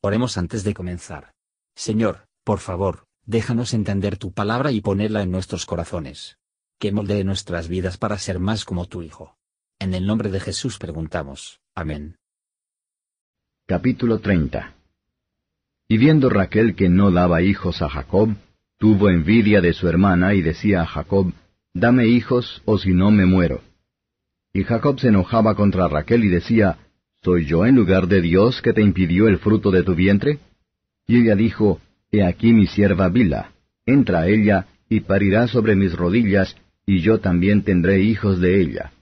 Oremos antes de comenzar. Señor, por favor, déjanos entender tu palabra y ponerla en nuestros corazones. Que moldee nuestras vidas para ser más como tu Hijo. En el nombre de Jesús preguntamos. Amén. Capítulo 30 Y viendo Raquel que no daba hijos a Jacob, tuvo envidia de su hermana y decía a Jacob, Dame hijos, o si no me muero. Y Jacob se enojaba contra Raquel y decía, ¿Soy yo en lugar de Dios que te impidió el fruto de tu vientre? Y ella dijo, He aquí mi sierva Bila, entra a ella, y parirá sobre mis rodillas, y yo también tendré hijos de ella.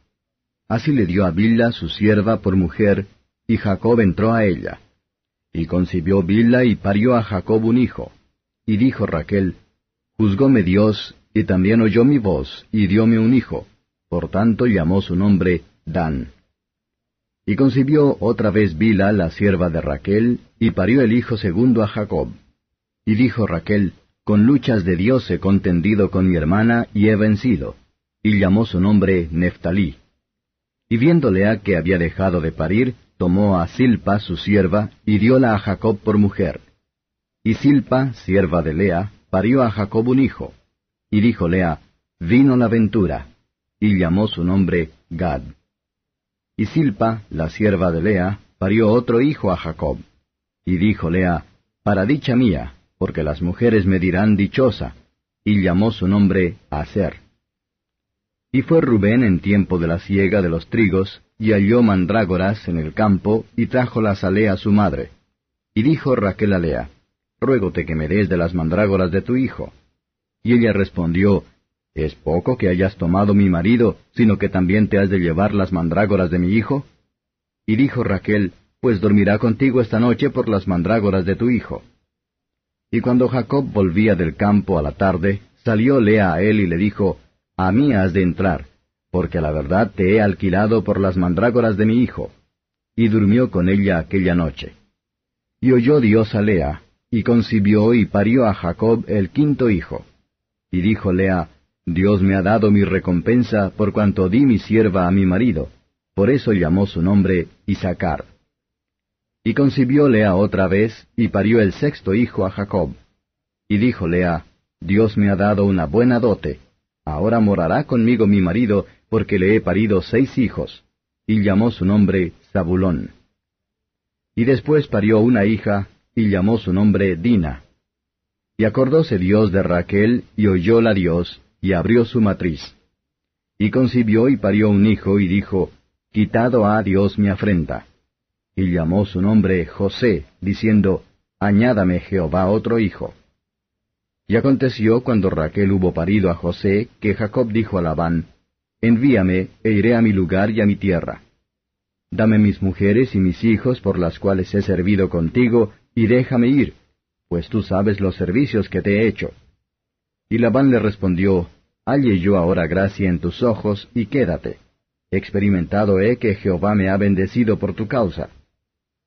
Así le dio a Bila su sierva por mujer, y Jacob entró a ella. Y concibió Bila y parió a Jacob un hijo. Y dijo Raquel, Juzgóme Dios, y también oyó mi voz, y dióme un hijo. Por tanto llamó su nombre Dan. Y concibió otra vez Bila, la sierva de Raquel, y parió el hijo segundo a Jacob. Y dijo Raquel, Con luchas de Dios he contendido con mi hermana y he vencido. Y llamó su nombre Neftalí. Y viendo Lea que había dejado de parir, tomó a Silpa su sierva, y dióla a Jacob por mujer. Y Silpa, sierva de Lea, parió a Jacob un hijo. Y dijo Lea, Vino la ventura. Y llamó su nombre Gad. Y Silpa, la sierva de Lea, parió otro hijo a Jacob. Y dijo Lea, Para dicha mía, porque las mujeres me dirán dichosa. Y llamó su nombre Aser. Y fue Rubén en tiempo de la siega de los trigos, y halló mandrágoras en el campo, y trájolas a Lea su madre. Y dijo Raquel a Lea, Ruégote que me des de las mandrágoras de tu hijo. Y ella respondió, ¿Es poco que hayas tomado mi marido, sino que también te has de llevar las mandrágoras de mi hijo? Y dijo Raquel, Pues dormirá contigo esta noche por las mandrágoras de tu hijo. Y cuando Jacob volvía del campo a la tarde, salió Lea a él y le dijo, A mí has de entrar, porque la verdad te he alquilado por las mandrágoras de mi hijo. Y durmió con ella aquella noche. Y oyó Dios a Lea, y concibió y parió a Jacob el quinto hijo. Y dijo Lea, Dios me ha dado mi recompensa por cuanto di mi sierva a mi marido. Por eso llamó su nombre Isaacar. Y concibió Lea otra vez, y parió el sexto hijo a Jacob. Y dijo Lea, Dios me ha dado una buena dote. Ahora morará conmigo mi marido, porque le he parido seis hijos. Y llamó su nombre Zabulón. Y después parió una hija, y llamó su nombre Dina. Y acordóse Dios de Raquel, y oyóla Dios, y abrió su matriz. Y concibió y parió un hijo, y dijo, Quitado ha Dios mi afrenta. Y llamó su nombre José, diciendo, Añádame Jehová otro hijo. Y aconteció cuando Raquel hubo parido a José, que Jacob dijo a Labán, Envíame, e iré a mi lugar y a mi tierra. Dame mis mujeres y mis hijos por las cuales he servido contigo, y déjame ir, pues tú sabes los servicios que te he hecho. Y Labán le respondió, Halle yo ahora gracia en tus ojos, y quédate. Experimentado he que Jehová me ha bendecido por tu causa.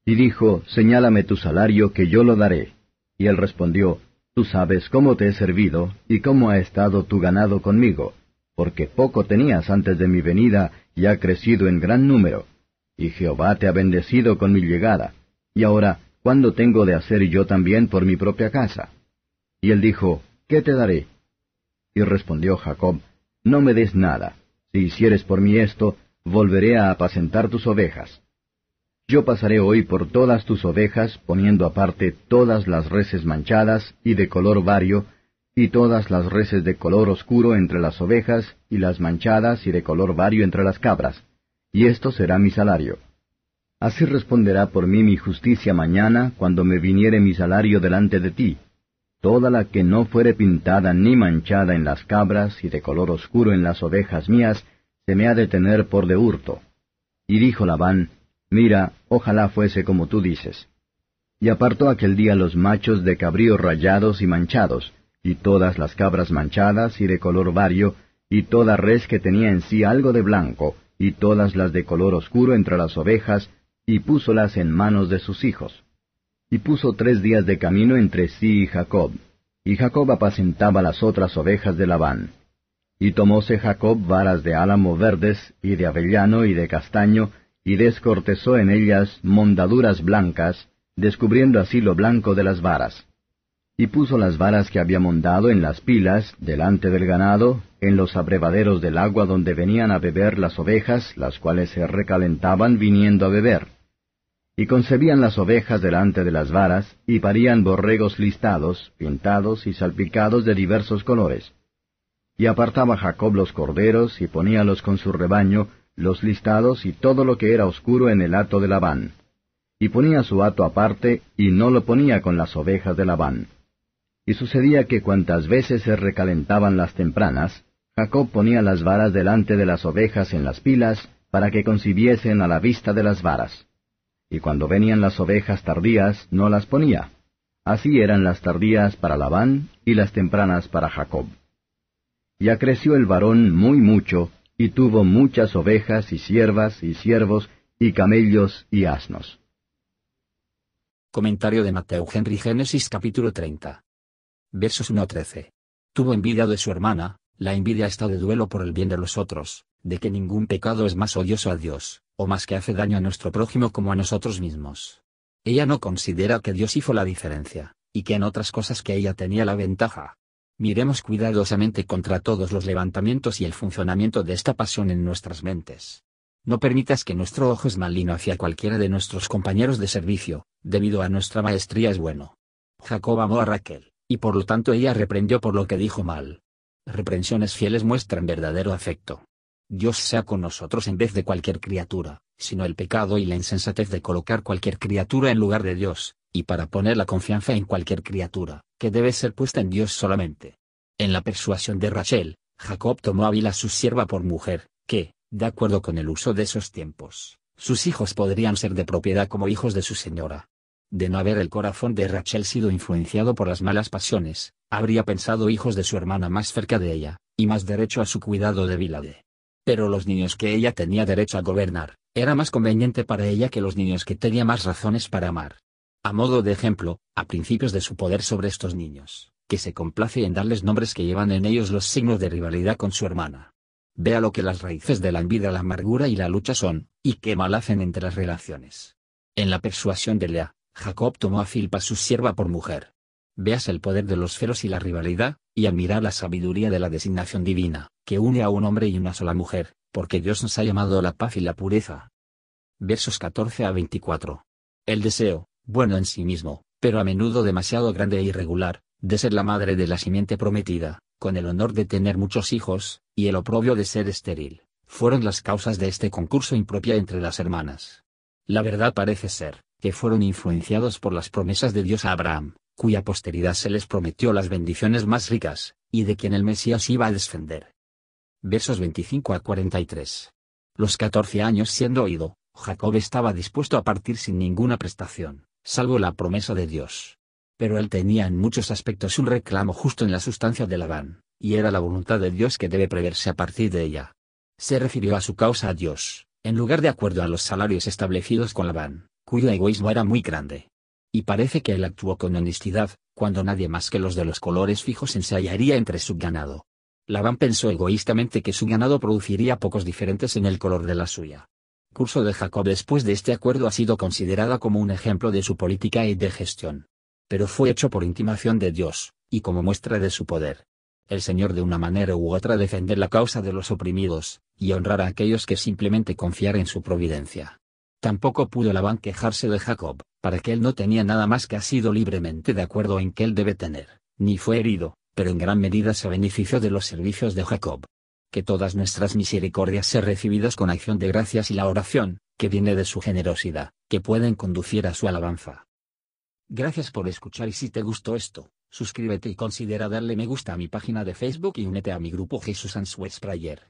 Y dijo, Señálame tu salario, que yo lo daré. Y él respondió, Tú sabes cómo te he servido, y cómo ha estado tu ganado conmigo, porque poco tenías antes de mi venida, y ha crecido en gran número. Y Jehová te ha bendecido con mi llegada. Y ahora, ¿cuándo tengo de hacer yo también por mi propia casa? Y él dijo, ¿qué te daré? Y respondió Jacob, No me des nada. Si hicieres por mí esto, volveré a apacentar tus ovejas. Yo pasaré hoy por todas tus ovejas, poniendo aparte todas las reses manchadas y de color vario, y todas las reses de color oscuro entre las ovejas, y las manchadas y de color vario entre las cabras. Y esto será mi salario. Así responderá por mí mi justicia mañana, cuando me viniere mi salario delante de ti toda la que no fuere pintada ni manchada en las cabras y de color oscuro en las ovejas mías, se me ha de tener por de hurto. Y dijo Labán, Mira, ojalá fuese como tú dices. Y apartó aquel día los machos de cabríos rayados y manchados, y todas las cabras manchadas y de color vario, y toda res que tenía en sí algo de blanco, y todas las de color oscuro entre las ovejas, y púsolas en manos de sus hijos y puso tres días de camino entre sí y Jacob. Y Jacob apacentaba las otras ovejas de Labán. Y tomóse Jacob varas de álamo verdes, y de avellano, y de castaño, y descortezó en ellas mondaduras blancas, descubriendo así lo blanco de las varas. Y puso las varas que había montado en las pilas, delante del ganado, en los abrevaderos del agua donde venían a beber las ovejas, las cuales se recalentaban viniendo a beber. Y concebían las ovejas delante de las varas, y parían borregos listados, pintados y salpicados de diversos colores. Y apartaba Jacob los corderos, y poníalos con su rebaño, los listados y todo lo que era oscuro en el hato de Labán. Y ponía su hato aparte, y no lo ponía con las ovejas de Labán. Y sucedía que cuantas veces se recalentaban las tempranas, Jacob ponía las varas delante de las ovejas en las pilas, para que concibiesen a la vista de las varas. Y cuando venían las ovejas tardías, no las ponía. Así eran las tardías para Labán y las tempranas para Jacob. Y acreció el varón muy mucho, y tuvo muchas ovejas y siervas y siervos y camellos y asnos. Comentario de Mateo Henry Génesis capítulo 30 versos 1 a 13. Tuvo envidia de su hermana, la envidia está de duelo por el bien de los otros, de que ningún pecado es más odioso a Dios, o más que hace daño a nuestro prójimo como a nosotros mismos. Ella no considera que Dios hizo la diferencia, y que en otras cosas que ella tenía la ventaja. Miremos cuidadosamente contra todos los levantamientos y el funcionamiento de esta pasión en nuestras mentes. No permitas que nuestro ojo es maligno hacia cualquiera de nuestros compañeros de servicio, debido a nuestra maestría es bueno. Jacob amó a Raquel, y por lo tanto ella reprendió por lo que dijo mal. Reprensiones fieles muestran verdadero afecto. Dios sea con nosotros en vez de cualquier criatura, sino el pecado y la insensatez de colocar cualquier criatura en lugar de Dios, y para poner la confianza en cualquier criatura, que debe ser puesta en Dios solamente. En la persuasión de Rachel, Jacob tomó a Bila su sierva por mujer, que, de acuerdo con el uso de esos tiempos, sus hijos podrían ser de propiedad como hijos de su señora, de no haber el corazón de Rachel sido influenciado por las malas pasiones, habría pensado hijos de su hermana más cerca de ella, y más derecho a su cuidado de Vilade. Pero los niños que ella tenía derecho a gobernar, era más conveniente para ella que los niños que tenía más razones para amar. A modo de ejemplo, a principios de su poder sobre estos niños, que se complace en darles nombres que llevan en ellos los signos de rivalidad con su hermana. Vea lo que las raíces de la envidia, la amargura y la lucha son, y qué mal hacen entre las relaciones. En la persuasión de Lea, Jacob tomó a Filpa su sierva por mujer. Veas el poder de los feros y la rivalidad, y admira la sabiduría de la designación divina, que une a un hombre y una sola mujer, porque Dios nos ha llamado la paz y la pureza. Versos 14 a 24. El deseo, bueno en sí mismo, pero a menudo demasiado grande e irregular, de ser la madre de la simiente prometida, con el honor de tener muchos hijos, y el oprobio de ser estéril, fueron las causas de este concurso impropia entre las hermanas. La verdad parece ser, que fueron influenciados por las promesas de Dios a Abraham, cuya posteridad se les prometió las bendiciones más ricas, y de quien el Mesías iba a descender. Versos 25 a 43. Los catorce años siendo oído, Jacob estaba dispuesto a partir sin ninguna prestación, salvo la promesa de Dios. Pero él tenía en muchos aspectos un reclamo justo en la sustancia de Labán, y era la voluntad de Dios que debe preverse a partir de ella. Se refirió a su causa a Dios, en lugar de acuerdo a los salarios establecidos con Labán cuyo egoísmo era muy grande. Y parece que él actuó con honestidad, cuando nadie más que los de los colores fijos ensayaría entre su ganado. Labán pensó egoístamente que su ganado produciría pocos diferentes en el color de la suya. Curso de Jacob después de este acuerdo ha sido considerada como un ejemplo de su política y de gestión. Pero fue hecho por intimación de Dios, y como muestra de su poder. El Señor de una manera u otra defender la causa de los oprimidos, y honrar a aquellos que simplemente confiar en su providencia. Tampoco pudo Labán quejarse de Jacob, para que él no tenía nada más que ha sido libremente de acuerdo en que él debe tener, ni fue herido, pero en gran medida se benefició de los servicios de Jacob. Que todas nuestras misericordias sean recibidas con acción de gracias y la oración, que viene de su generosidad, que pueden conducir a su alabanza. Gracias por escuchar y si te gustó esto, suscríbete y considera darle me gusta a mi página de Facebook y únete a mi grupo Jesús Answers Prayer.